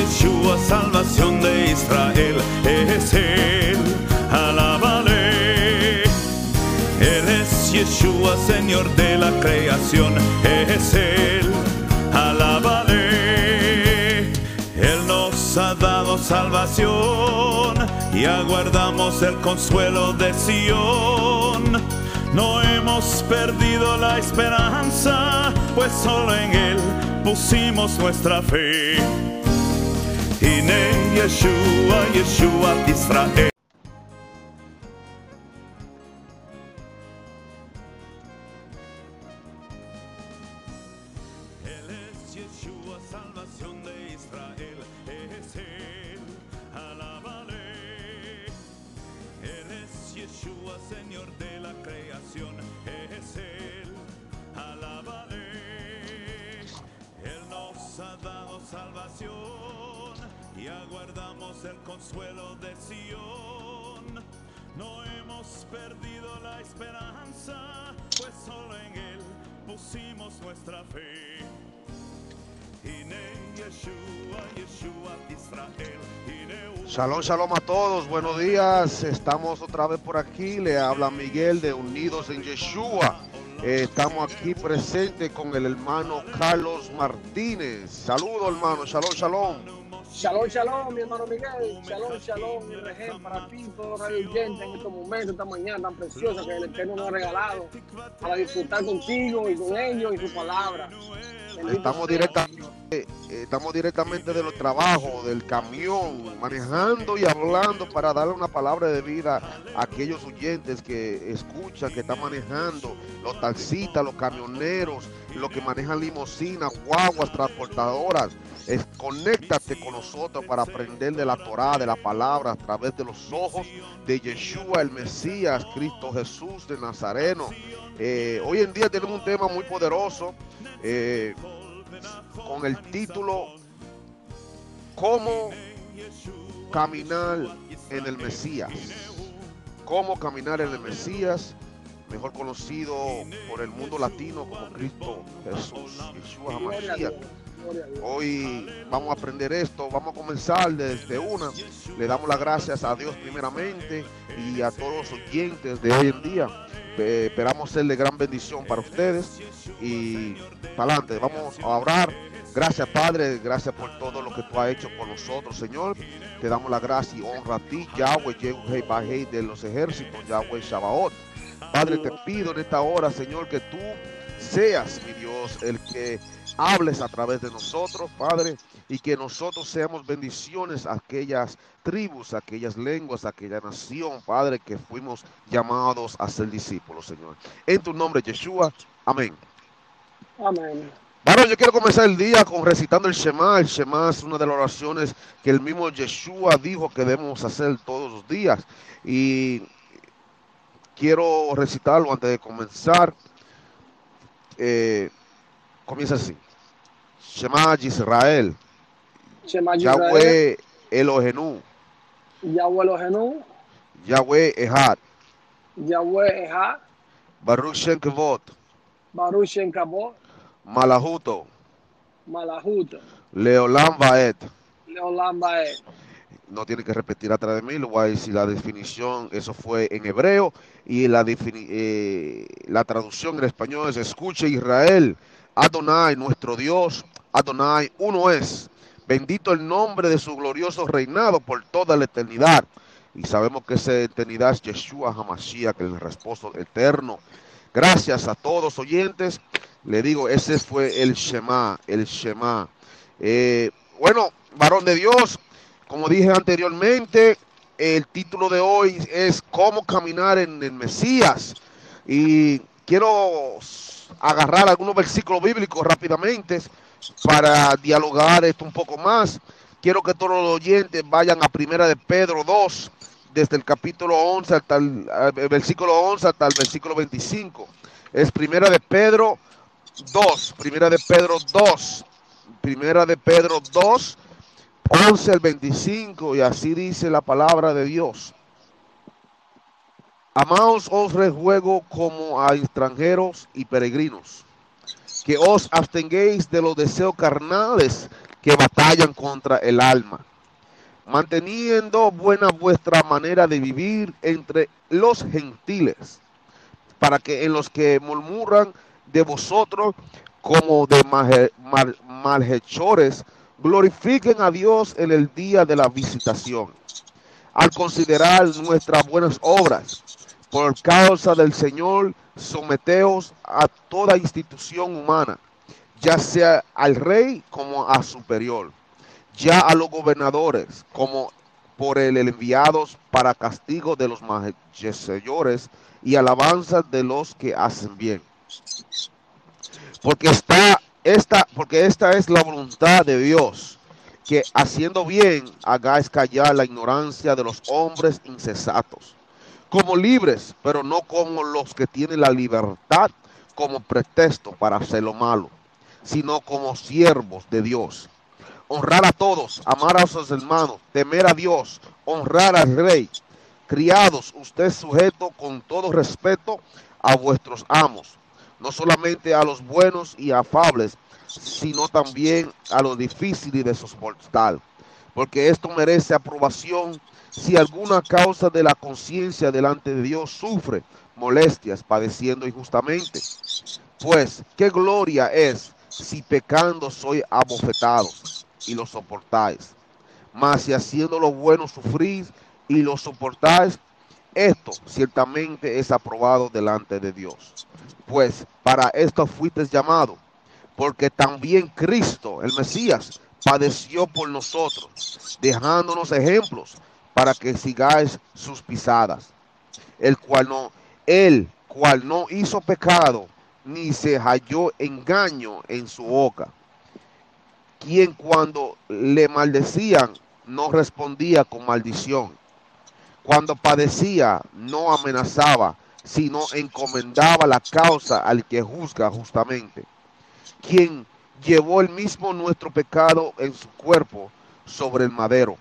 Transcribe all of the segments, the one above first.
Yeshua, salvación de Israel, es Él, alábale. Él es Yeshua, Señor de la creación, es Él, alábale. Él nos ha dado salvación y aguardamos el consuelo de Sión. No hemos perdido la esperanza, pues solo en Él pusimos nuestra fe. Hine Yeshua, Yeshua Israel. Shalom, shalom a todos, buenos días. Estamos otra vez por aquí. Le habla Miguel de Unidos en Yeshua. Eh, estamos aquí presentes con el hermano Carlos Martínez. Saludos, hermano. Shalom, shalom. Shalom, shalom, mi hermano Miguel. Shalom, shalom, mi regen para ti, todos los radio oyentes en estos momentos, esta mañana tan preciosa que el Eterno nos ha regalado para disfrutar contigo y con ellos y su palabra. Estamos directamente, estamos directamente de los trabajos, del camión, manejando y hablando para darle una palabra de vida a aquellos oyentes que escuchan, que están manejando, los taxistas, los camioneros, los que manejan limusinas, guaguas, transportadoras. Es- conéctate con nosotros para aprender de la Torá, de la palabra, a través de los ojos de Yeshua, el Mesías, Cristo Jesús de Nazareno. Eh, hoy en día tenemos un tema muy poderoso. eh, con el título ¿Cómo caminar en el Mesías? ¿Cómo caminar en el Mesías? Mejor conocido por el mundo latino como Cristo Jesús, Yeshua Gloria Hoy vamos a aprender esto, vamos a comenzar desde una. Le damos las gracias a Dios primeramente y a todos los oyentes de hoy en día. Esperamos ser de gran bendición para ustedes y para adelante. Vamos a orar. Gracias Padre, gracias por todo lo que tú has hecho con nosotros, Señor. Te damos la gracia y honra a ti, Yahweh, Yehudei Bajei de los ejércitos, Yahweh Shabaot. Padre, te pido en esta hora, Señor, que tú seas, mi Dios, el que hables a través de nosotros, Padre, y que nosotros seamos bendiciones a aquellas tribus, a aquellas lenguas, a aquella nación, Padre, que fuimos llamados a ser discípulos, Señor. En tu nombre, Yeshua. Amén. Amén. Bueno, yo quiero comenzar el día con recitando el Shema. El Shema es una de las oraciones que el mismo Yeshua dijo que debemos hacer todos los días. Y quiero recitarlo antes de comenzar. Eh, comienza así. Shema Yisrael, Shema Yahweh Elohenu, Yahweh Elohenu, Yahweh Ehad, Yahweh Eha, Baruch Shem Kevod, Baruch Shem Kabot, Malahuto, Malahut, Leolam Vaed. Leolam. No tiene que repetir atrás de a decir la definición, eso fue en hebreo, y la, eh, la traducción en español es, escuche Israel, Adonai, nuestro Dios, Adonai, uno es, bendito el nombre de su glorioso reinado por toda la eternidad, y sabemos que esa eternidad es Yeshua Hamashiach, el reposo eterno. Gracias a todos oyentes, le digo, ese fue el Shema, el Shema. Eh, bueno, varón de Dios, como dije anteriormente, el título de hoy es Cómo caminar en el Mesías. Y quiero agarrar algunos versículos bíblicos rápidamente para dialogar esto un poco más. Quiero que todos los oyentes vayan a Primera de Pedro 2, desde el capítulo 11 hasta el, el versículo 11 hasta el versículo 25. Es Primera de Pedro 2, Primera de Pedro 2, Primera de Pedro 2, 11 al 25, y así dice la palabra de Dios. Amaos os ruego como a extranjeros y peregrinos, que os abstengáis de los deseos carnales que batallan contra el alma, manteniendo buena vuestra manera de vivir entre los gentiles, para que en los que murmuran de vosotros como de malhechores, glorifiquen a Dios en el día de la visitación. Al considerar nuestras buenas obras, por causa del Señor, someteos a toda institución humana, ya sea al rey como a superior, ya a los gobernadores como por el enviados para castigo de los mayores y alabanza de los que hacen bien. Porque está esta, porque esta es la voluntad de Dios, que haciendo bien hagáis callar la ignorancia de los hombres incesatos, como libres, pero no como los que tienen la libertad como pretexto para hacer lo malo, sino como siervos de Dios. Honrar a todos, amar a sus hermanos, temer a Dios, honrar al rey. Criados, usted sujeto con todo respeto a vuestros amos no solamente a los buenos y afables, sino también a los difíciles de soportar, porque esto merece aprobación si alguna causa de la conciencia delante de Dios sufre molestias, padeciendo injustamente. Pues, ¿qué gloria es si pecando soy abofetados y lo soportáis? Mas si haciendo lo bueno sufrís y lo soportáis, esto ciertamente es aprobado delante de Dios. Pues para esto fuiste llamado, porque también Cristo, el Mesías, padeció por nosotros, dejándonos ejemplos para que sigáis sus pisadas. El cual no, el cual no hizo pecado, ni se halló engaño en su boca. Quien cuando le maldecían no respondía con maldición cuando padecía, no amenazaba, sino encomendaba la causa al que juzga justamente, quien llevó el mismo nuestro pecado en su cuerpo sobre el madero,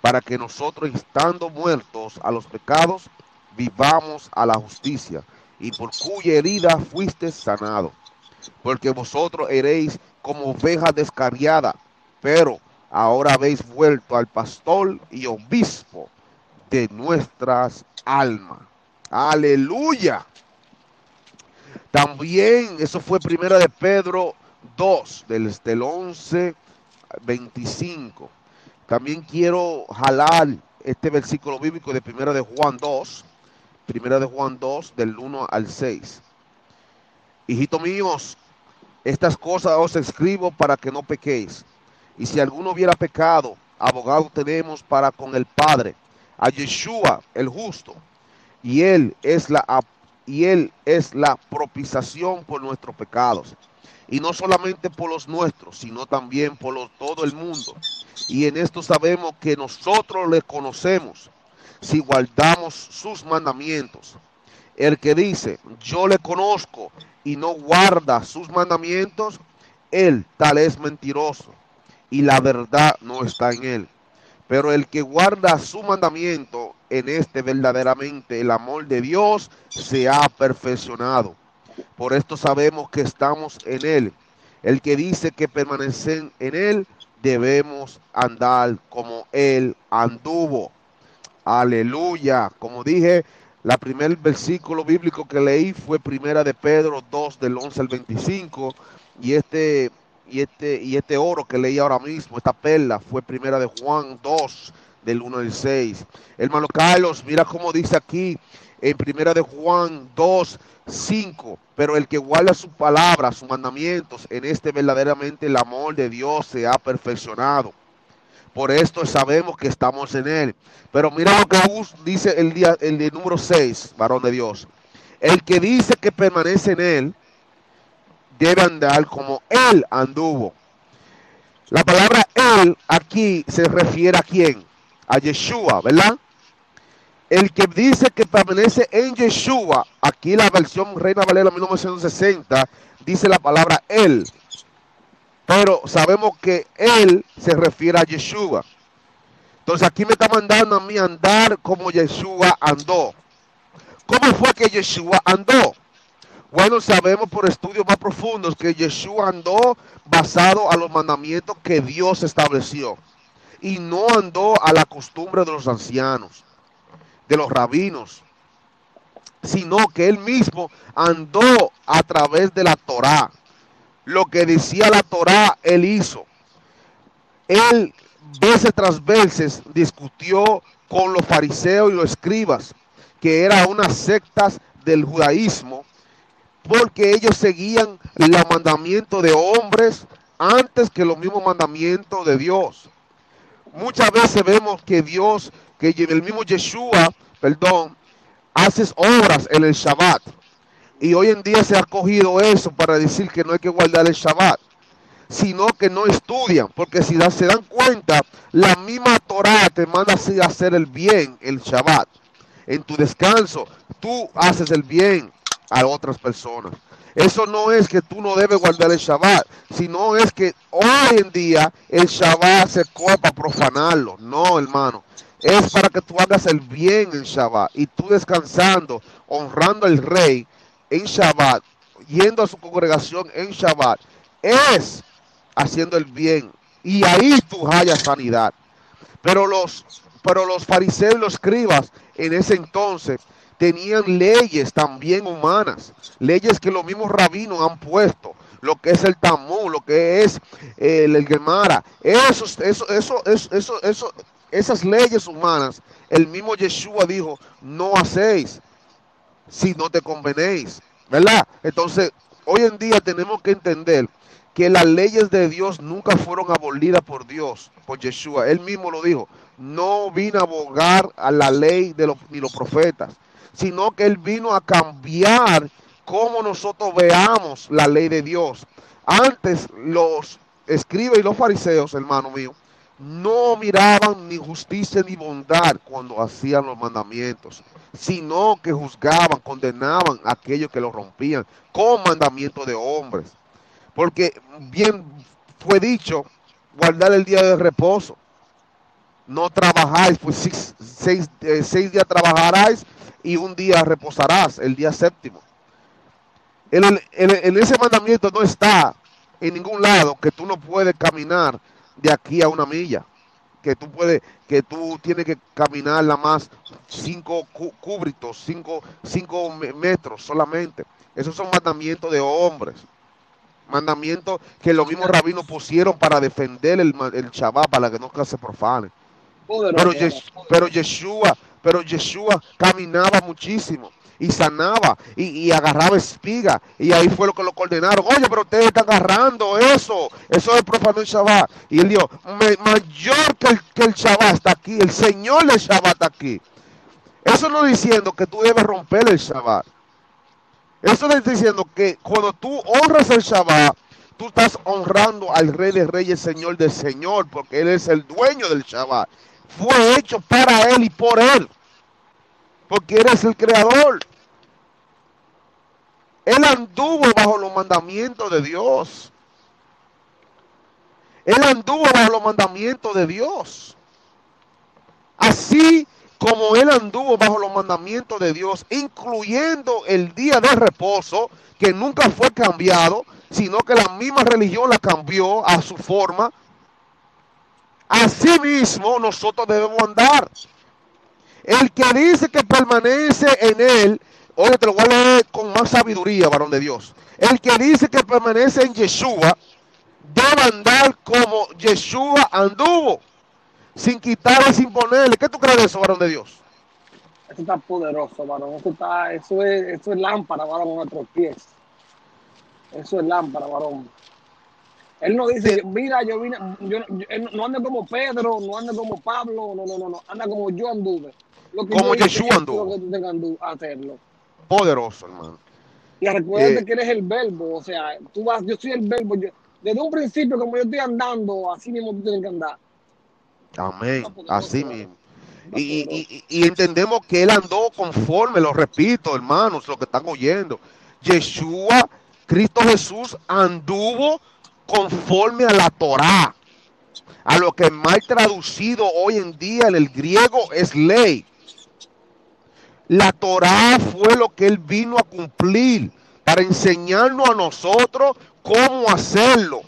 para que nosotros, estando muertos a los pecados, vivamos a la justicia, y por cuya herida fuiste sanado. Porque vosotros eréis como oveja descarriada, pero ahora habéis vuelto al pastor y obispo de nuestras almas. Aleluya. También eso fue primera de Pedro 2, del, del 11 25. También quiero jalar este versículo bíblico de primera de Juan 2, primera de Juan 2, del 1 al 6. Hijitos míos, estas cosas os escribo para que no pequéis. Y si alguno hubiera pecado, abogado tenemos para con el Padre, a Yeshua el justo. Y él es la y él es la propiciación por nuestros pecados. Y no solamente por los nuestros sino también por todo el mundo. Y en esto sabemos que nosotros le conocemos si guardamos sus mandamientos. El que dice yo le conozco y no guarda sus mandamientos él tal es mentiroso y la verdad no está en él pero el que guarda su mandamiento, en este verdaderamente el amor de Dios se ha perfeccionado. Por esto sabemos que estamos en Él. El que dice que permanecen en Él, debemos andar como Él anduvo. Aleluya. Como dije, la primer versículo bíblico que leí fue primera de Pedro 2 del 11 al 25 y este y este, y este oro que leí ahora mismo, esta perla, fue primera de Juan 2, del 1 al 6. Hermano Carlos, mira cómo dice aquí en primera de Juan 2, 5. Pero el que guarda su palabra, sus mandamientos, en este verdaderamente el amor de Dios se ha perfeccionado. Por esto sabemos que estamos en él. Pero mira lo que dice el día, el de número 6, varón de Dios. El que dice que permanece en él, debe andar como Él anduvo. La palabra Él aquí se refiere a quién? A Yeshua, ¿verdad? El que dice que permanece en Yeshua, aquí la versión Reina Valera 1960 dice la palabra Él. Pero sabemos que Él se refiere a Yeshua. Entonces aquí me está mandando a mí andar como Yeshua andó. ¿Cómo fue que Yeshua andó? Bueno, sabemos por estudios más profundos que Yeshua andó basado a los mandamientos que Dios estableció y no andó a la costumbre de los ancianos, de los rabinos, sino que él mismo andó a través de la Torá. Lo que decía la Torá, él hizo. Él veces tras veces discutió con los fariseos y los escribas, que eran unas sectas del judaísmo, porque ellos seguían los mandamientos de hombres antes que los mismos mandamientos de Dios. Muchas veces vemos que Dios, que el mismo Yeshua, perdón, hace obras en el Shabbat. Y hoy en día se ha cogido eso para decir que no hay que guardar el Shabbat, sino que no estudian, porque si se dan cuenta, la misma Torah te manda a hacer el bien, el Shabbat. En tu descanso, tú haces el bien a otras personas. Eso no es que tú no debes guardar el Shabbat, sino es que hoy en día el Shabbat se copa para profanarlo. No, hermano. Es para que tú hagas el bien en Shabbat y tú descansando, honrando al rey en Shabbat, yendo a su congregación en Shabbat, es haciendo el bien. Y ahí tú hallas sanidad. Pero los, pero los fariseos y los escribas en ese entonces tenían leyes también humanas, leyes que los mismos rabinos han puesto, lo que es el Tamú, lo que es el, el Gemara, esas leyes humanas, el mismo Yeshua dijo, no hacéis si no te convenéis, ¿verdad? Entonces, hoy en día tenemos que entender que las leyes de Dios nunca fueron abolidas por Dios, por Yeshua. Él mismo lo dijo, no vino a abogar a la ley de los, ni los profetas, sino que Él vino a cambiar cómo nosotros veamos la ley de Dios. Antes los escribas y los fariseos, hermano mío, no miraban ni justicia ni bondad cuando hacían los mandamientos, sino que juzgaban, condenaban a aquellos que los rompían con mandamientos de hombres. Porque bien fue dicho, guardar el día de reposo. No trabajáis, pues seis, seis, eh, seis días trabajarás y un día reposarás, el día séptimo. En, el, en, en, ese mandamiento no está en ningún lado que tú no puedes caminar de aquí a una milla, que tú puedes, que tú tienes que caminar la más cinco cúbritos, cinco, cinco metros solamente. Esos son mandamientos de hombres. Mandamientos que los mismos rabinos pusieron para defender el, el Shabbat, para que no se profane. Pero, pero Yeshua pero Yeshua caminaba muchísimo y sanaba y, y, agarraba espiga. Y ahí fue lo que lo condenaron. Oye, pero ustedes están agarrando eso. Eso es profano el Shabbat. Y él dijo, mayor que el, que Shabbat está aquí. El Señor del Shabbat está aquí. Eso no diciendo que tú debes romper el Shabbat. Eso está diciendo que cuando tú honras el Shabbat, tú estás honrando al Rey de Reyes, Señor del Señor, porque Él es el dueño del Shabbat fue hecho para Él y por Él. Porque eres el creador. Él anduvo bajo los mandamientos de Dios. Él anduvo bajo los mandamientos de Dios. Así como Él anduvo bajo los mandamientos de Dios, incluyendo el día de reposo, que nunca fue cambiado, sino que la misma religión la cambió a su forma Así mismo nosotros debemos andar. El que dice que permanece en él, oye, te lo voy a leer con más sabiduría, varón de Dios. El que dice que permanece en Yeshua, debe andar como Yeshua anduvo, sin quitarle, sin ponerle. ¿Qué tú crees de eso, varón de Dios? Eso está poderoso, varón. Eso, está, eso, es, eso es lámpara, varón, a nuestros pies. Eso es lámpara, varón. Él no dice, mira, yo vine, yo, yo, no anda como Pedro, no anda como Pablo, no, no, no, no, anda como yo anduve. Lo que como Yeshua anduvo. Lo que tú tengas hacerlo. Poderoso, hermano. Y recuerda eh, que eres el verbo, o sea, tú vas, yo soy el verbo. Yo, desde un principio, como yo estoy andando, así mismo tú tienes que andar. Amén, así mismo. Y, y, y, entendemos que él andó conforme, lo repito, hermanos, lo que están oyendo. Yeshua, Cristo Jesús, anduvo conforme a la Torá, a lo que mal traducido hoy en día en el griego es ley. La Torá fue lo que él vino a cumplir para enseñarnos a nosotros cómo hacerlo.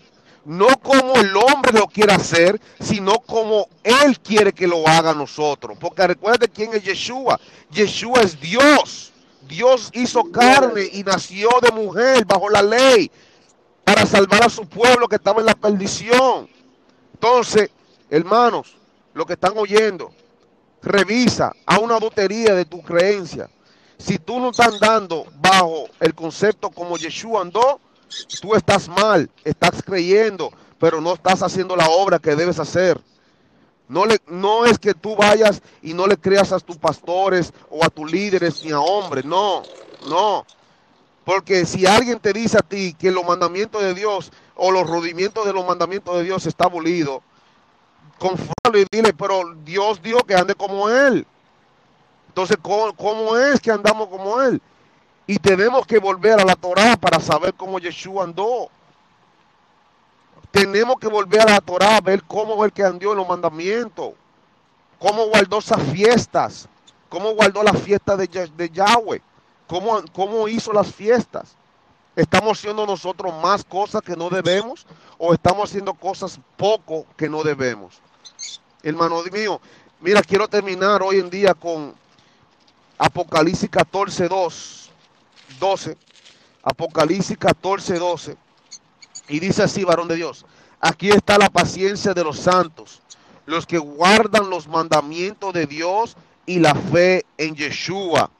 No como el hombre lo quiere hacer, sino como Él quiere que lo haga nosotros. Porque recuerde quién es Yeshua. Yeshua es Dios. Dios hizo carne y nació de mujer bajo la ley para salvar a su pueblo que estaba en la perdición. Entonces, hermanos, lo que están oyendo, revisa a una dotería de tu creencia. Si tú no estás andando bajo el concepto como Yeshua andó, tú estás mal, estás creyendo, pero no estás haciendo la obra que debes hacer. No, le, no es que tú vayas y no le creas a tus pastores o a tus líderes ni a hombres, no, no. Porque si alguien te dice a ti que los mandamientos de Dios o los rodimientos de los mandamientos de Dios está abolido, confórtalo y dile, pero Dios dijo que ande como Él. Entonces, ¿cómo, ¿cómo, es que andamos como Él? Y tenemos que volver a la Torah para saber cómo Yeshua andó. Tenemos que volver a la Torah a ver cómo es que andó en los mandamientos. Cómo guardó esas fiestas. Cómo guardó la fiesta de Yahweh. Cómo, cómo hizo las fiestas. ¿Estamos haciendo nosotros más cosas que no debemos o estamos haciendo cosas poco que no debemos? Hermano mío, mira, quiero terminar hoy en día con Apocalipsis 14, 2, 12. Apocalipsis 14, 12. Y dice así, varón de Dios, aquí está la paciencia de los santos, los que guardan los mandamientos de Dios y la fe en Yeshua.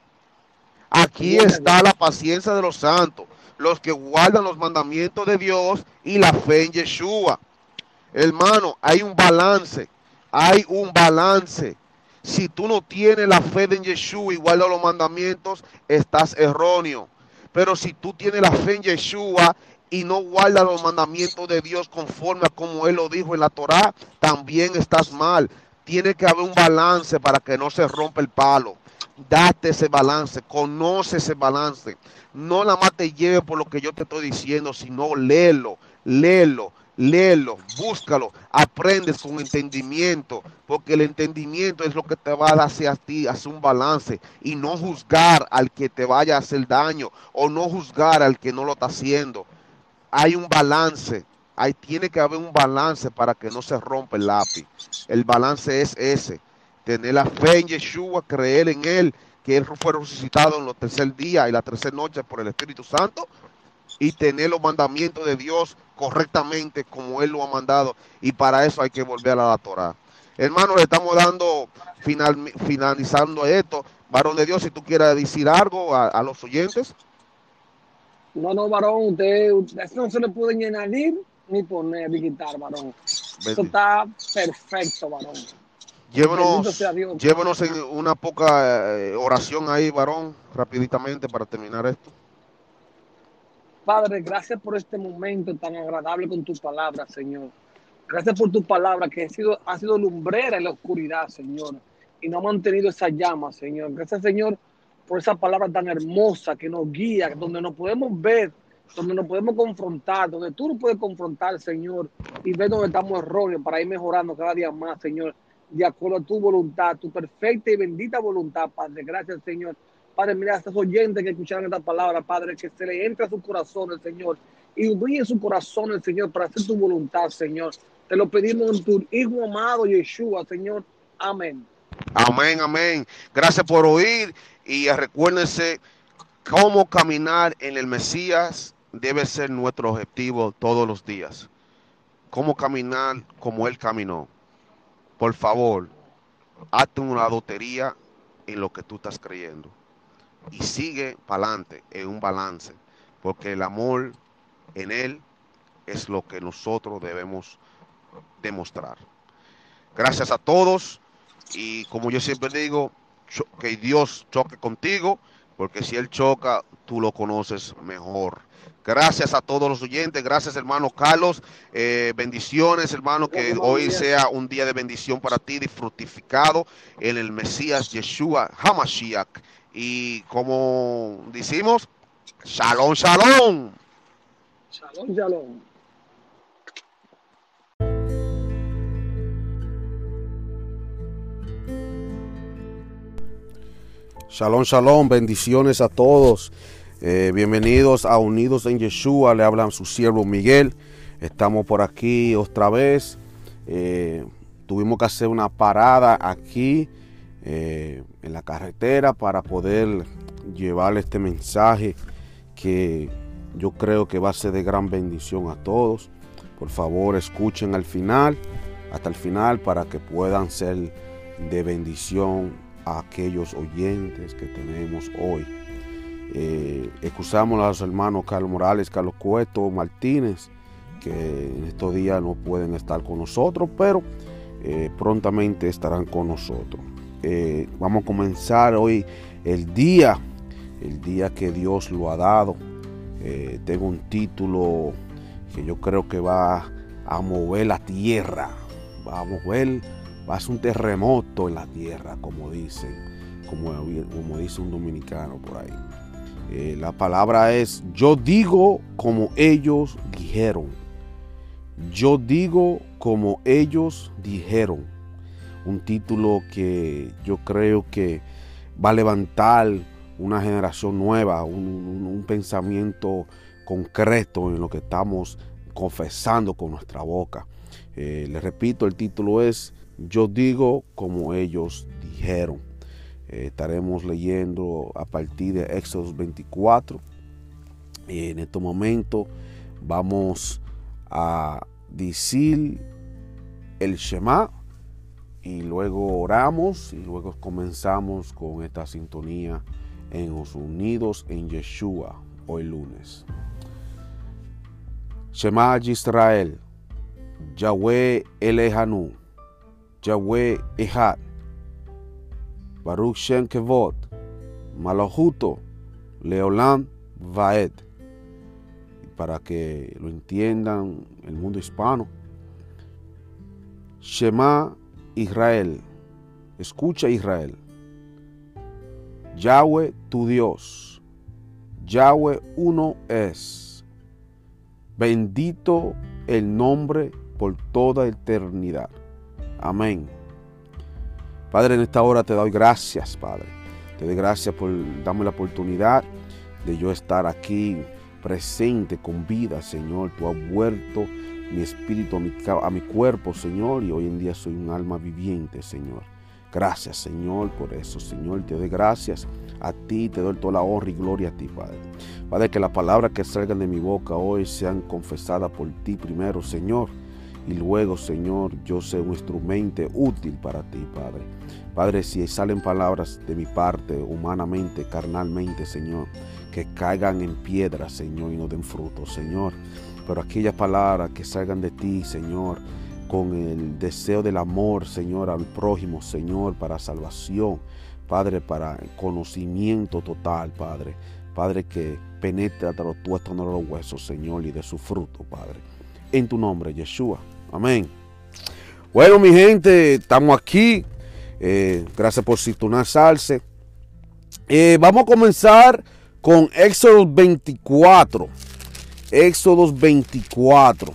Aquí está la paciencia de los santos, los que guardan los mandamientos de Dios y la fe en Yeshua. Hermano, hay un balance, hay un balance. Si tú no tienes la fe en Yeshua y guardas los mandamientos, estás erróneo. Pero si tú tienes la fe en Yeshua y no guardas los mandamientos de Dios conforme a como Él lo dijo en la Torá, también estás mal. Tiene que haber un balance para que no se rompa el palo. Date ese balance, conoce ese balance. No nada más te lleve por lo que yo te estoy diciendo, sino léelo, léelo, léelo, búscalo, aprendes con entendimiento, porque el entendimiento es lo que te va a dar hacia ti, hacer un balance y no juzgar al que te vaya a hacer daño o no juzgar al que no lo está haciendo. Hay un balance, ahí tiene que haber un balance para que no se rompa el lápiz. El balance es ese, tener la fe en Yeshua, creer en Él, que Él fue resucitado en los tercer día y la tercera noche por el Espíritu Santo y tener los mandamientos de Dios correctamente como Él lo ha mandado. Y para eso hay que volver a la Torah. Hermano, le estamos dando, final, finalizando esto. Varón de Dios, si tú quieres decir algo a, a los oyentes. No, no, varón, usted, usted, no se le puede ni añadir ni poner ni quitar, varón. Eso está perfecto, varón. Llévenos, llévenos en una poca eh, oración ahí, varón, rapiditamente para terminar esto. Padre, gracias por este momento tan agradable con tu palabra, Señor. Gracias por tu palabra que ha sido, ha sido lumbrera en la oscuridad, Señor, y no ha mantenido esa llama, Señor. Gracias, Señor, por esa palabra tan hermosa que nos guía, donde nos podemos ver, donde nos podemos confrontar, donde tú nos puedes confrontar, Señor, y ver dónde estamos erróneos para ir mejorando cada día más, Señor, de acuerdo a tu voluntad, tu perfecta y bendita voluntad, Padre. Gracias, Señor. Padre, mira a estos oyentes que escucharon esta palabra, Padre, que se le entre a su corazón el Señor y brille su corazón el Señor para hacer tu voluntad, Señor. Te lo pedimos en tu Hijo amado Yeshua, Señor. Amén. Amén, amén. Gracias por oír y recuérdense cómo caminar en el Mesías debe ser nuestro objetivo todos los días. Cómo caminar como Él caminó. Por favor, hazte una lotería en lo que tú estás creyendo y sigue para adelante en un balance, porque el amor en Él es lo que nosotros debemos demostrar. Gracias a todos y como yo siempre digo, que Dios choque contigo, porque si Él choca, tú lo conoces mejor. Gracias a todos los oyentes, gracias hermano Carlos, eh, bendiciones hermano, que hoy sea un día de bendición para ti, de fructificado en el Mesías Yeshua Hamashiach. Y como decimos, shalom, shalom. Shalom, shalom. Shalom, shalom, bendiciones a todos. Eh, bienvenidos a Unidos en Yeshua, le hablan su siervo Miguel. Estamos por aquí otra vez. Eh, tuvimos que hacer una parada aquí eh, en la carretera para poder llevarle este mensaje que yo creo que va a ser de gran bendición a todos. Por favor, escuchen al final, hasta el final, para que puedan ser de bendición a aquellos oyentes que tenemos hoy. Eh, excusamos a los hermanos Carlos Morales, Carlos Cueto, Martínez, que en estos días no pueden estar con nosotros, pero eh, prontamente estarán con nosotros. Eh, vamos a comenzar hoy el día, el día que Dios lo ha dado. Eh, tengo un título que yo creo que va a mover la tierra, va a mover, va a ser un terremoto en la tierra, como dicen, como, como dice un dominicano por ahí. Eh, la palabra es, yo digo como ellos dijeron. Yo digo como ellos dijeron. Un título que yo creo que va a levantar una generación nueva, un, pensamiento concreto en lo que estamos confesando con nuestra boca. Eh, les repito, el título es Yo digo como ellos dijeron. Eh, estaremos leyendo a partir de Éxodo 24. Y en este momento vamos a decir el Shema y luego oramos y luego comenzamos con esta sintonía en los unidos en Yeshua hoy lunes. Shema Israel, Yahweh Elehanu, Yahweh Ehad, Baruch Shem Kevod, Malahuto, Leolam Vaed. Para que lo entiendan el mundo hispano. Shema Israel, escucha Israel. Yahweh tu Dios, Yahweh uno es. Bendito el nombre por toda eternidad. Amén. Padre, en esta hora te doy gracias, Padre. Te doy gracias por darme la oportunidad de yo estar aquí presente con vida, Señor. Tú has vuelto mi espíritu a mi, a mi cuerpo, Señor, y hoy en día soy un alma viviente, Señor. Gracias, Señor, por eso, Señor. Te doy gracias a ti, te doy toda la honra y gloria a ti, Padre. Padre, que las palabras que salgan de mi boca hoy sean confesadas por ti primero, Señor y luego, Señor, yo sé un instrumento útil para ti, Padre. Padre, si salen palabras de mi parte, humanamente, carnalmente, Señor, que caigan en piedra, Señor, y no den fruto, Señor. Pero aquellas palabras que salgan de ti, Señor, con el deseo del amor, Señor, al prójimo, Señor, para salvación, Padre, para conocimiento total, Padre. Padre, que penetre hasta los tuestos de los huesos, Señor, y de su fruto, Padre. En tu nombre, Yeshua. Amén. Bueno, mi gente, estamos aquí. Eh, gracias por sintonizarse. Eh, vamos a comenzar con Éxodo 24. Éxodo 24.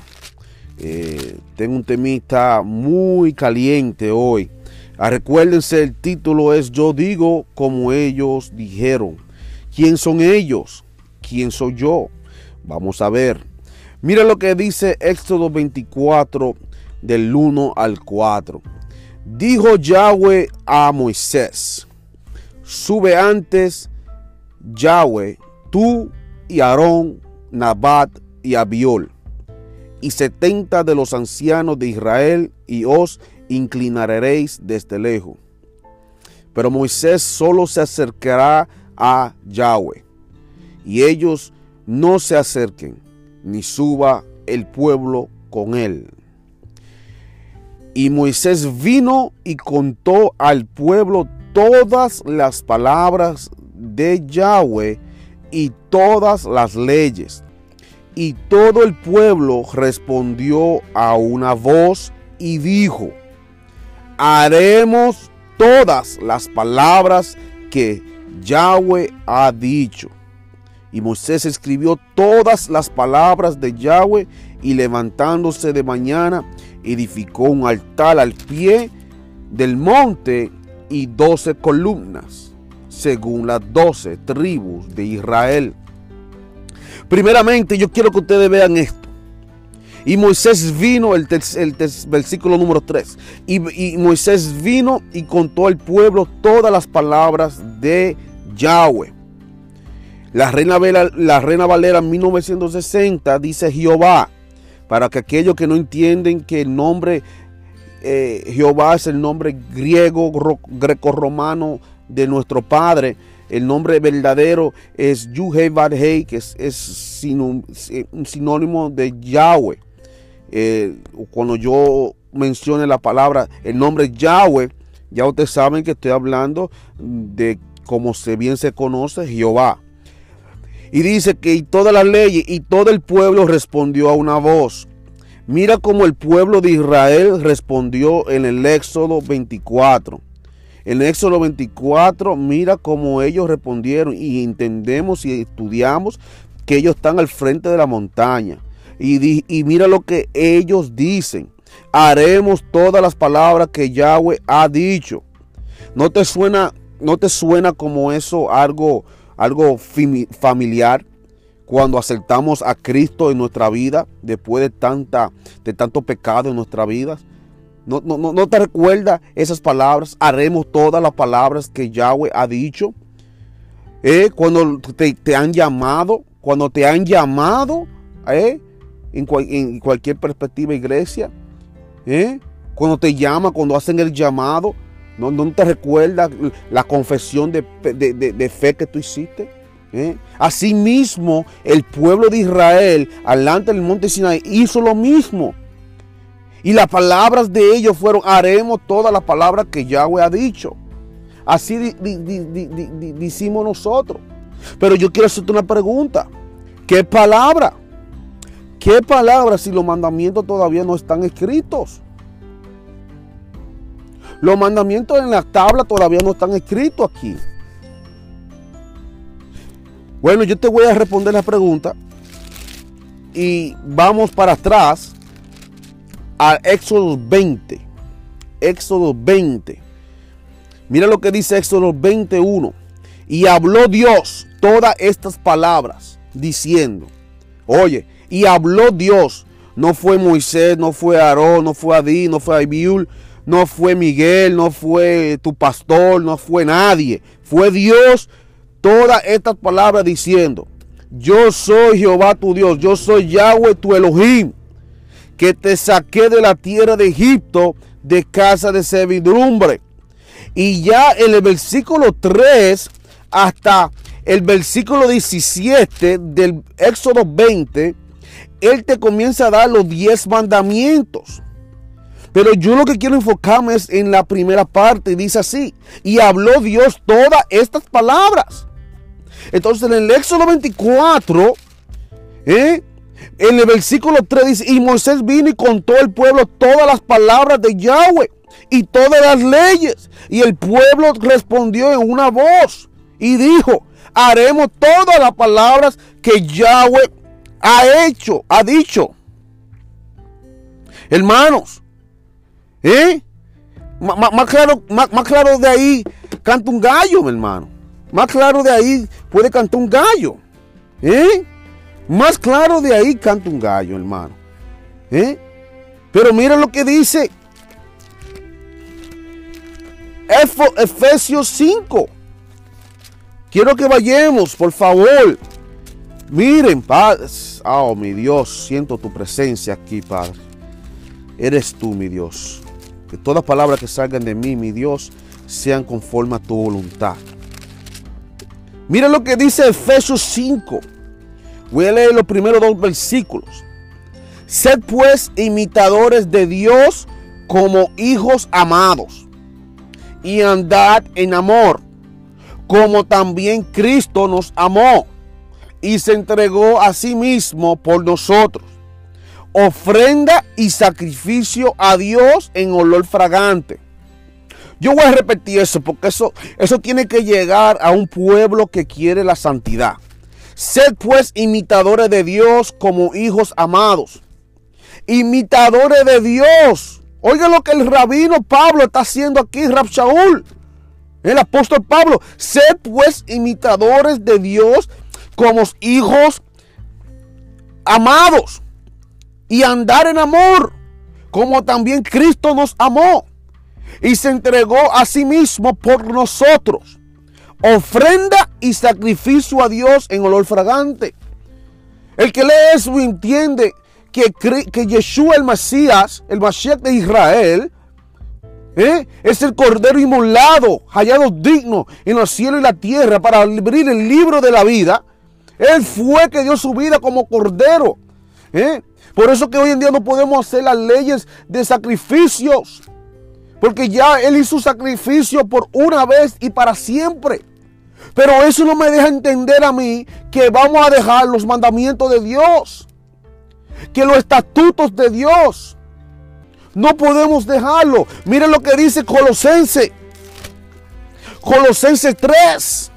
Eh, tengo un temita muy caliente hoy. Ah, recuérdense, el título es Yo digo como ellos dijeron. ¿Quién son ellos? ¿Quién soy yo? Vamos a ver. Mira lo que dice Éxodo 24 del 1 al 4. Dijo Yahweh a Moisés, sube antes Yahweh, tú y Aarón, Nabat y Abiol, y setenta de los ancianos de Israel, y os inclinaréis desde lejos. Pero Moisés solo se acercará a Yahweh, y ellos no se acerquen ni suba el pueblo con él. Y Moisés vino y contó al pueblo todas las palabras de Yahweh y todas las leyes. Y todo el pueblo respondió a una voz y dijo, haremos todas las palabras que Yahweh ha dicho. Y Moisés escribió todas las palabras de Yahweh y levantándose de mañana edificó un altar al pie del monte y doce columnas, según las doce tribus de Israel. Primeramente, yo quiero que ustedes vean esto. Y Moisés vino, el, versículo número 3. Y, y, Moisés vino y contó al pueblo todas las palabras de Yahweh. La Reina, Valera, la Reina Valera 1960 dice Jehová. Para que aquellos que no entienden que el nombre eh, Jehová es el nombre griego, greco-romano de nuestro Padre. El nombre verdadero es Yuhei que es, es un sinónimo de Yahweh. Eh, cuando yo mencione la palabra, el nombre Yahweh, ya ustedes saben que estoy hablando de como se bien se conoce Jehová. Y dice que y todas las leyes y todo el pueblo respondió a una voz. Mira cómo el pueblo de Israel respondió en el Éxodo 24. En el Éxodo 24, mira cómo ellos respondieron y entendemos y estudiamos que ellos están al frente de la montaña. Y, y mira lo que ellos dicen. Haremos todas las palabras que Yahweh ha dicho. ¿No te suena, no te suena como eso algo algo familiar cuando aceptamos a Cristo en nuestra vida después de, tanta, de tanto pecado en nuestra vida. ¿No, no, no te recuerda esas palabras? Haremos todas las palabras que Yahweh ha dicho. ¿Eh? Cuando te, han llamado, cuando te han llamado ¿eh? en, en, cualquier perspectiva iglesia. ¿eh? Cuando te llama, cuando hacen el llamado, ¿No, te recuerdas la confesión de, fe que tú hiciste? ¿Eh? Asimismo, el pueblo de Israel, alante del monte Sinai, hizo lo mismo. Y las palabras de ellos fueron, haremos todas las palabras que Yahweh ha dicho. Así decimos nosotros. Pero yo quiero hacerte una pregunta. ¿Qué palabra? ¿Qué palabra si los mandamientos todavía no están escritos? Los mandamientos en la tabla todavía no están escritos aquí. Bueno, yo te voy a responder la pregunta y vamos para atrás a Éxodo 20. Éxodo 20. Mira lo que dice Éxodo 21. Y habló Dios todas estas palabras diciendo, oye, y habló Dios, no fue Moisés, no fue Aarón, no fue Adí, no fue Abiul, no fue Miguel, no fue tu pastor, no fue nadie. Fue Dios todas estas palabras diciendo, yo soy Jehová tu Dios, yo soy Yahweh tu Elohim, que te saqué de la tierra de Egipto de casa de servidumbre. Y ya en el versículo 3 hasta el versículo 17 del Éxodo 20, Él te comienza a dar los 10 mandamientos. Pero yo lo que quiero enfocarme es en la primera parte. Dice así. Y habló Dios todas estas palabras. Entonces en el Éxodo 24, ¿eh? en el versículo 3 dice, y Moisés vino y contó al pueblo todas las palabras de Yahweh y todas las leyes. Y el pueblo respondió en una voz y dijo, haremos todas las palabras que Yahweh ha hecho, ha dicho. Hermanos, ¿Eh? Más, claro, más, claro de ahí canta un gallo, mi hermano. Más claro de ahí puede cantar un gallo. ¿Eh? Más claro de ahí canta un gallo, hermano. ¿Eh? Pero mira lo que dice Efesios 5. Quiero que vayamos, por favor. Miren, Padre. Oh, mi Dios, siento tu presencia aquí, Padre. Eres tú, mi Dios. Que todas palabras que salgan de mí, mi Dios, sean conforme a tu voluntad. Mira lo que dice Efesios 5. Voy a leer los primeros dos versículos. Sed pues imitadores de Dios como hijos amados y andad en amor, como también Cristo nos amó y se entregó a sí mismo por nosotros ofrenda y sacrificio a Dios en olor fragante. Yo voy a repetir eso porque eso, eso tiene que llegar a un pueblo que quiere la santidad. Sed pues imitadores de Dios como hijos amados. Imitadores de Dios. Oiga lo que el rabino Pablo está haciendo aquí, Rab Shaul. El apóstol Pablo. Sed pues imitadores de Dios como hijos amados y andar en amor, como también Cristo nos amó y se entregó a sí mismo por nosotros. Ofrenda y sacrificio a Dios en olor fragante. El que lee eso entiende que, que Yeshua el Mesías, el Mashiach de Israel, ¿eh? es el cordero inmolado, hallado digno en los cielos y la tierra para abrir el libro de la vida. Él fue que dio su vida como cordero. ¿eh? Por eso que hoy en día no podemos hacer las leyes de sacrificios. Porque ya Él hizo sacrificio por una vez y para siempre. Pero eso no me deja entender a mí que vamos a dejar los mandamientos de Dios. Que los estatutos de Dios. No podemos dejarlo. Miren lo que dice Colosense. Colosense 3.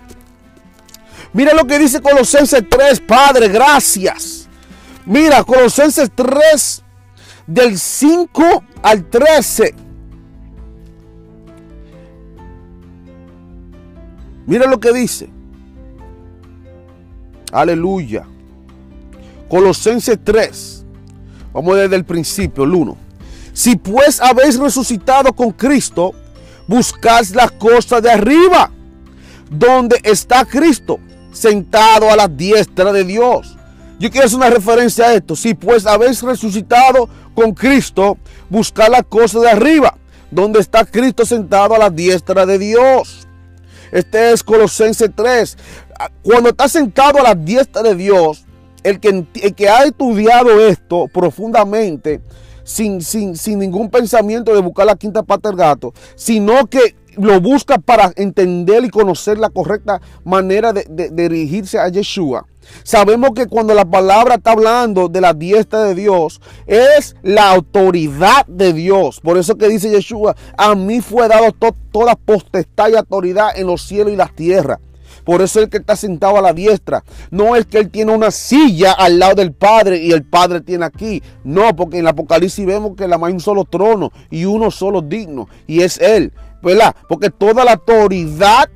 Mira lo que dice Colosense 3, Padre, gracias. Mira, Colosenses 3, del 5 al 13. Mira lo que dice. Aleluya. Colosenses 3. Vamos desde el principio, el 1. Si pues habéis resucitado con Cristo, buscad las cosas de arriba, donde está Cristo, sentado a la diestra de Dios. Yo quiero hacer una referencia a esto. Si pues habéis resucitado con Cristo, buscad las cosas de arriba, donde está Cristo sentado a la diestra de Dios. Este es Colosense 3. Cuando está sentado a la diestra de Dios, el que, que ha estudiado esto profundamente, sin, sin, sin, ningún pensamiento de buscar la quinta pata del gato, sino que lo busca para entender y conocer la correcta manera de, dirigirse a Yeshua. Sabemos que cuando la palabra está hablando de la diestra de Dios, es la autoridad de Dios. Por eso que dice Yeshua, a mí fue dado toda potestad y autoridad en los cielos y las tierras. Por eso es el que está sentado a la diestra. No es que él tiene una silla al lado del Padre y el Padre tiene aquí. No, porque en el Apocalipsis vemos que la hay un solo trono y uno solo digno. Y es Él. ¿Verdad? Porque toda la autoridad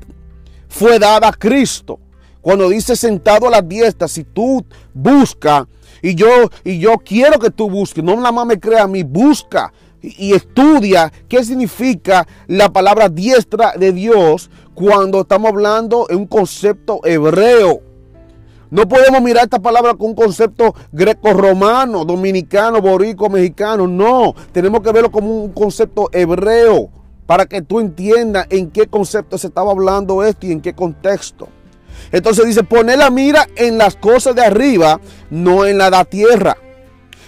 fue dada a Cristo. Cuando dice sentado a la diestra, si tú buscas, y yo, y yo quiero que tú busques, no la más me crea a mí, busca y, estudia qué significa la palabra diestra de Dios cuando estamos hablando en un concepto hebreo. No podemos mirar esta palabra con un concepto greco-romano, dominicano, borico, mexicano. No, tenemos que verlo como un concepto hebreo para que tú entiendas en qué concepto se estaba hablando esto y en qué contexto. Entonces dice, poner la mira en las cosas de arriba, no en la de la tierra.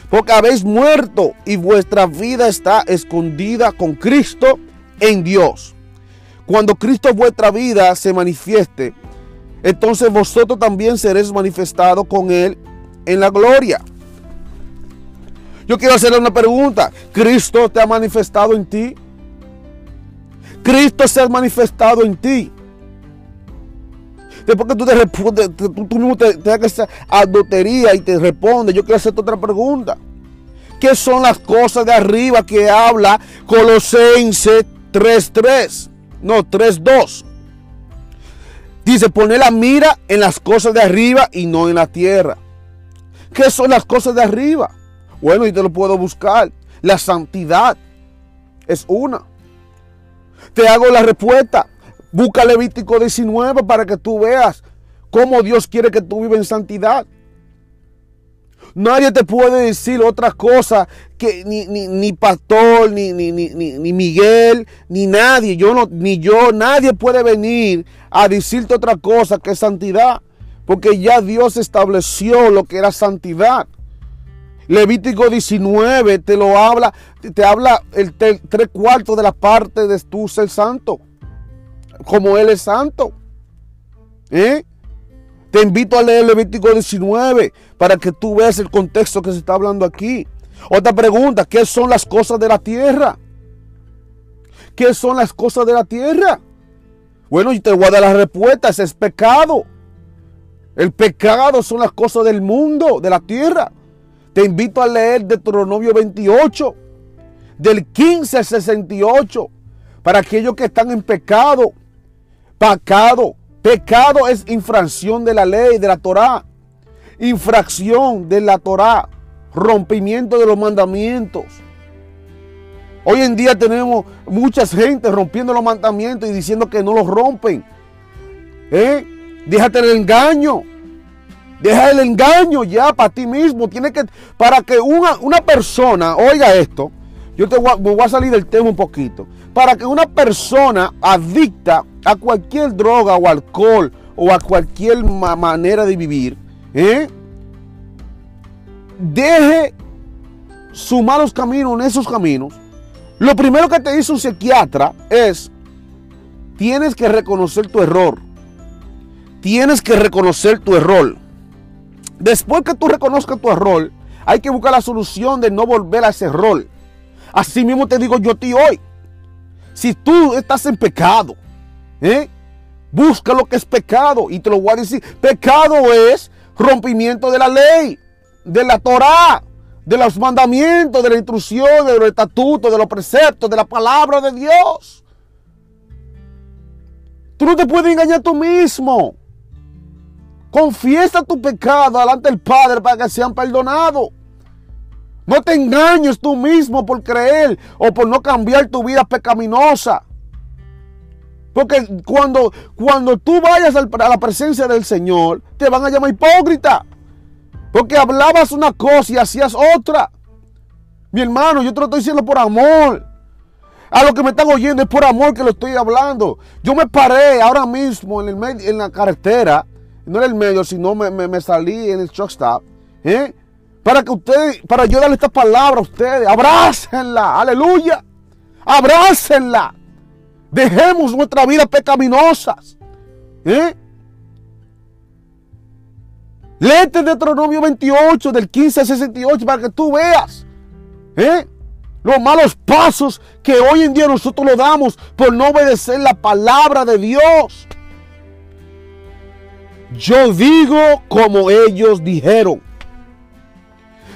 Porque habéis muerto y vuestra vida está escondida con Cristo en Dios. Cuando Cristo vuestra vida se manifieste, entonces vosotros también seréis manifestados con Él en la gloria. Yo quiero hacerle una pregunta. ¿Cristo te ha manifestado en ti? Cristo se ha manifestado en ti. Después que tú te respondes, tú, mismo te, te das adultería y te responde, yo quiero hacerte otra pregunta. ¿Qué son las cosas de arriba que habla Colosense 3.3? No, 3.2. Dice, poner la mira en las cosas de arriba y no en la tierra. ¿Qué son las cosas de arriba? Bueno, y te lo puedo buscar. La santidad es una. Te hago la respuesta. Busca Levítico 19 para que tú veas cómo Dios quiere que tú vivas en santidad. Nadie te puede decir otra cosa que ni, ni, pastor, ni, ni, ni, Miguel, ni nadie. Yo no, ni yo, nadie puede venir a decirte otra cosa que santidad. Porque ya Dios estableció lo que era santidad. Levítico 19 te lo habla, te habla el tres cuartos de la parte de tu ser santo como Él es santo. ¿Eh? Te invito a leer Levítico 19 para que tú veas el contexto que se está hablando aquí. Otra pregunta, ¿qué son las cosas de la tierra? ¿Qué son las cosas de la tierra? Bueno, y te voy a dar la respuesta, es pecado. El pecado son las cosas del mundo, de la tierra. Te invito a leer Deuteronomio 28, del 15 al 68, para aquellos que están en pecado, Pecado. Pecado es infracción de la ley, de la Torah. infracción de la Torá, rompimiento de los mandamientos. Hoy en día tenemos mucha gente rompiendo los mandamientos y diciendo que no los rompen. ¿Eh? Déjate el engaño. Deja el engaño ya para ti mismo. Tiene que, para que una, una persona, oiga esto, yo te voy a, salir del tema un poquito. Para que una persona adicta a cualquier droga o alcohol o a cualquier ma- manera de vivir, ¿eh? deje sus malos caminos en esos caminos, lo primero que te dice un psiquiatra es, tienes que reconocer tu error. Tienes que reconocer tu error. Después que tú reconozcas tu error, hay que buscar la solución de no volver a ese error. Así mismo te digo yo a ti hoy. Si tú estás en pecado, ¿eh? busca lo que es pecado. Y te lo voy a decir. Pecado es rompimiento de la ley, de la Torah, de los mandamientos, de la instrucción, de los estatutos, de los preceptos, de la palabra de Dios. Tú no te puedes engañar tú mismo. Confiesa tu pecado delante del Padre para que sean perdonados. No te engañes tú mismo por creer o por no cambiar tu vida pecaminosa. Porque cuando, cuando tú vayas a la presencia del Señor, te van a llamar hipócrita. Porque hablabas una cosa y hacías otra. Mi hermano, yo te lo estoy diciendo por amor. A lo que me están oyendo es por amor que lo estoy hablando. Yo me paré ahora mismo en, el en la carretera, no en el medio, sino me, salí en el stop, ¿eh? Para que ustedes, para yo darle esta palabra a ustedes, abrácenla, aleluya, abrácenla. Dejemos nuestra vida pecaminosas, ¿eh? Léete Deuteronomio 28, del 15 al 68, para que tú veas, ¿eh? los malos pasos que hoy en día nosotros lo damos por no obedecer la palabra de Dios. Yo digo como ellos dijeron.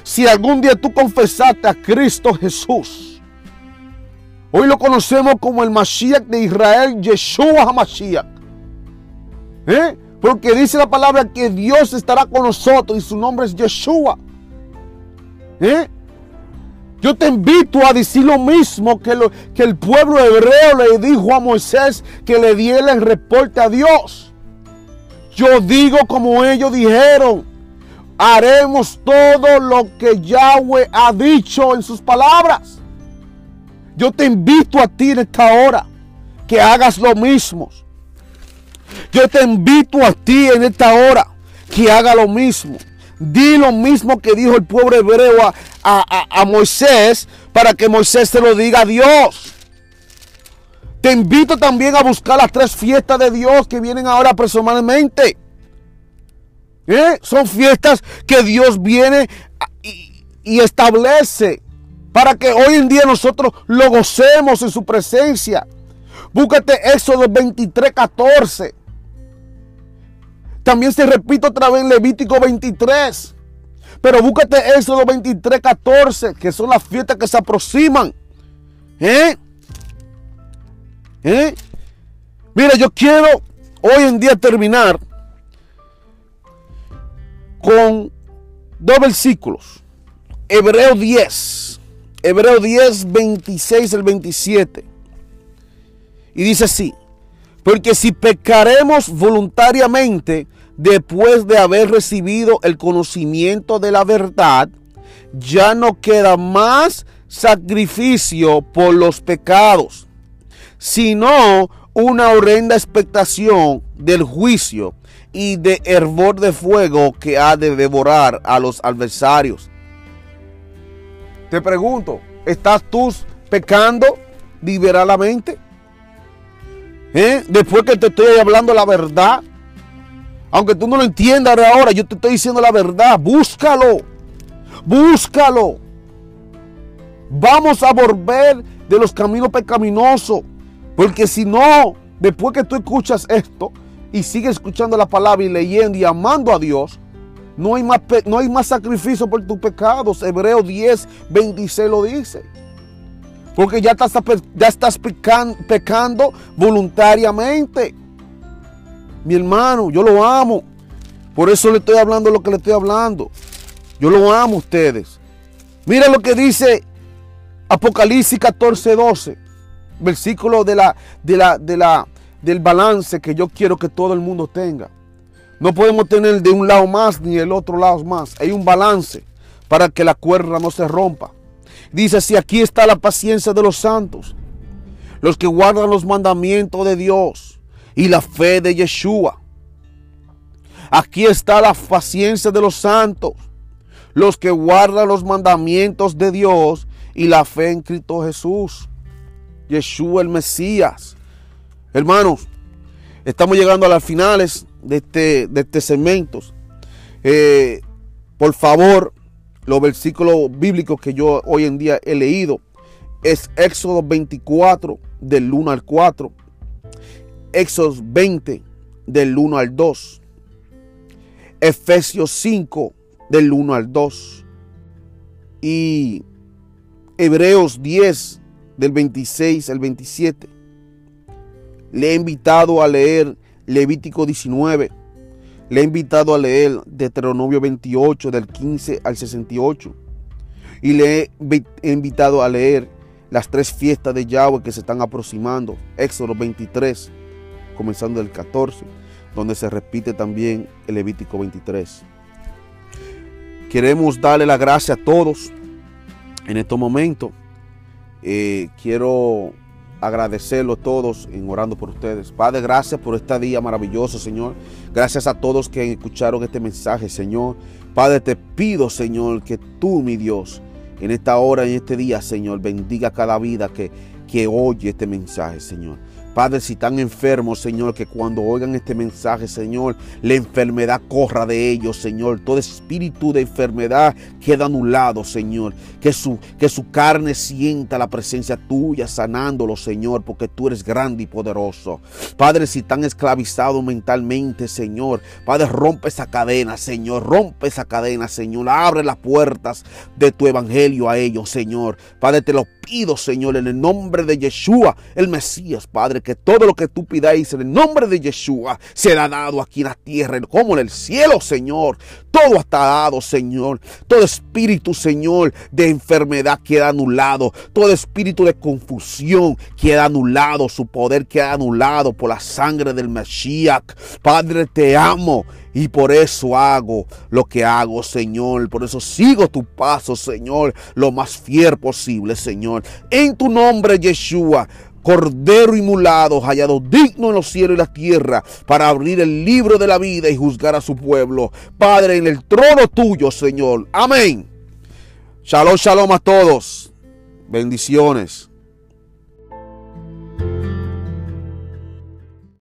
Si algún día tú confesaste a Cristo Jesús, hoy lo conocemos como el Mashiach de Israel, Yeshua HaMashiach. ¿Eh? Porque dice la palabra que Dios estará con nosotros y su nombre es Yeshua. ¿Eh? Yo te invito a decir lo mismo que, que el pueblo hebreo le dijo a Moisés que le diera el reporte a Dios. Yo digo como ellos dijeron, haremos todo lo que Yahweh ha dicho en sus palabras. Yo te invito a ti en esta hora que hagas lo mismo. Yo te invito a ti en esta hora que haga lo mismo. Di lo mismo que dijo el pueblo hebreo a, a- a- Moisés para que Moisés se lo diga a Dios. Te invito también a buscar las tres fiestas de Dios que vienen ahora personalmente. ¿Eh? Son fiestas que Dios viene y establece para que hoy en día nosotros lo gocemos en su presencia. Búscate Éxodo 23, 14. También se repite otra vez Levítico 23. Pero búscate Éxodo 23, 14, que son las fiestas que se aproximan. ¿Eh? ¿Eh? Mira, yo quiero hoy en día terminar con dos versículos. Hebreo 10. Hebreo 10, 26 al 27. Y dice así. Porque si pecaremos voluntariamente después de haber recibido el conocimiento de la verdad, ya no queda más sacrificio por los pecados, sino una horrenda expectación del juicio y de hervor de fuego que ha de devorar a los adversarios. Te pregunto, ¿estás tú pecando liberalmente? ¿Eh? Después que te estoy hablando la verdad, aunque tú no lo entiendas ahora, yo te estoy diciendo la verdad. Búscalo, búscalo. Vamos a volver de los caminos pecaminosos, porque si no, después que tú escuchas esto y sigues escuchando la palabra y leyendo y amando a Dios, no hay más, no hay más sacrificio por tus pecados. Hebreo 10, 26 lo dice. Porque ya estás, ya estás pecan- pecando voluntariamente. Mi hermano, yo lo amo. Por eso le estoy hablando lo que le estoy hablando. Yo lo amo a ustedes. Mira lo que dice Apocalipsis 14, 12. Versículo de la, de la, de la, del balance que yo quiero que todo el mundo tenga. No podemos tener de un lado más ni del otro lado más. Hay un balance para que la cuerda no se rompa. Dice, si aquí está la paciencia de los santos, los que guardan los mandamientos de Dios y la fe de Yeshua. Aquí está la paciencia de los santos, los que guardan los mandamientos de Dios y la fe en Cristo Jesús. Yeshua el Mesías. Hermanos, estamos llegando a las finales de este, de este segmento. Eh, por favor, los versículos bíblicos que yo hoy en día he leído es Éxodo 24 del 1 al 4, Éxodo 20 del 1 al 2, Efesios 5 del 1 al 2 y Hebreos 10 del 26 al 27. Le he invitado a leer Levítico 19. Le he invitado a leer Deuteronomio 28 del 15 al 68. Y le he invitado a leer las tres fiestas de Yahweh que se están aproximando. Éxodo 23, comenzando del 14, donde se repite también el Levítico 23. Queremos darle la gracia a todos en estos momentos. Eh, quiero agradecerlo a todos en orando por ustedes. Padre, gracias por este día maravilloso, Señor. Gracias a todos que escucharon este mensaje, Señor. Padre, te pido, Señor, que tú, mi Dios, en esta hora, en este día, Señor, bendiga cada vida que, que oye este mensaje, Señor. Padre, si están enfermos, Señor, que cuando oigan este mensaje, Señor, la enfermedad corra de ellos, Señor. Todo espíritu de enfermedad queda anulado, Señor. Que su, que su carne sienta la presencia tuya sanándolo, Señor, porque tú eres grande y poderoso. Padre, si están esclavizados mentalmente, Señor, Padre, rompe esa cadena, Señor. Rompe esa cadena, Señor. Abre las puertas de tu evangelio a ellos, Señor. Padre, te lo pido, Señor, en el nombre de Yeshua, el Mesías, Padre que todo lo que tú pidáis en el nombre de Yeshua será dado aquí en la tierra, como en el cielo, Señor. Todo está dado, Señor. Todo espíritu, Señor, de enfermedad queda anulado. Todo espíritu de confusión queda anulado. Su poder queda anulado por la sangre del Mashiach. Padre, te amo. Y por eso hago lo que hago, Señor. Por eso sigo tu paso, Señor, lo más fiel posible, Señor. En tu nombre, Yeshua. Cordero inmulado, hallado digno en los cielos y la tierra, para abrir el libro de la vida y juzgar a su pueblo. Padre, en el trono tuyo, Señor. Amén. Shalom, shalom a todos. Bendiciones.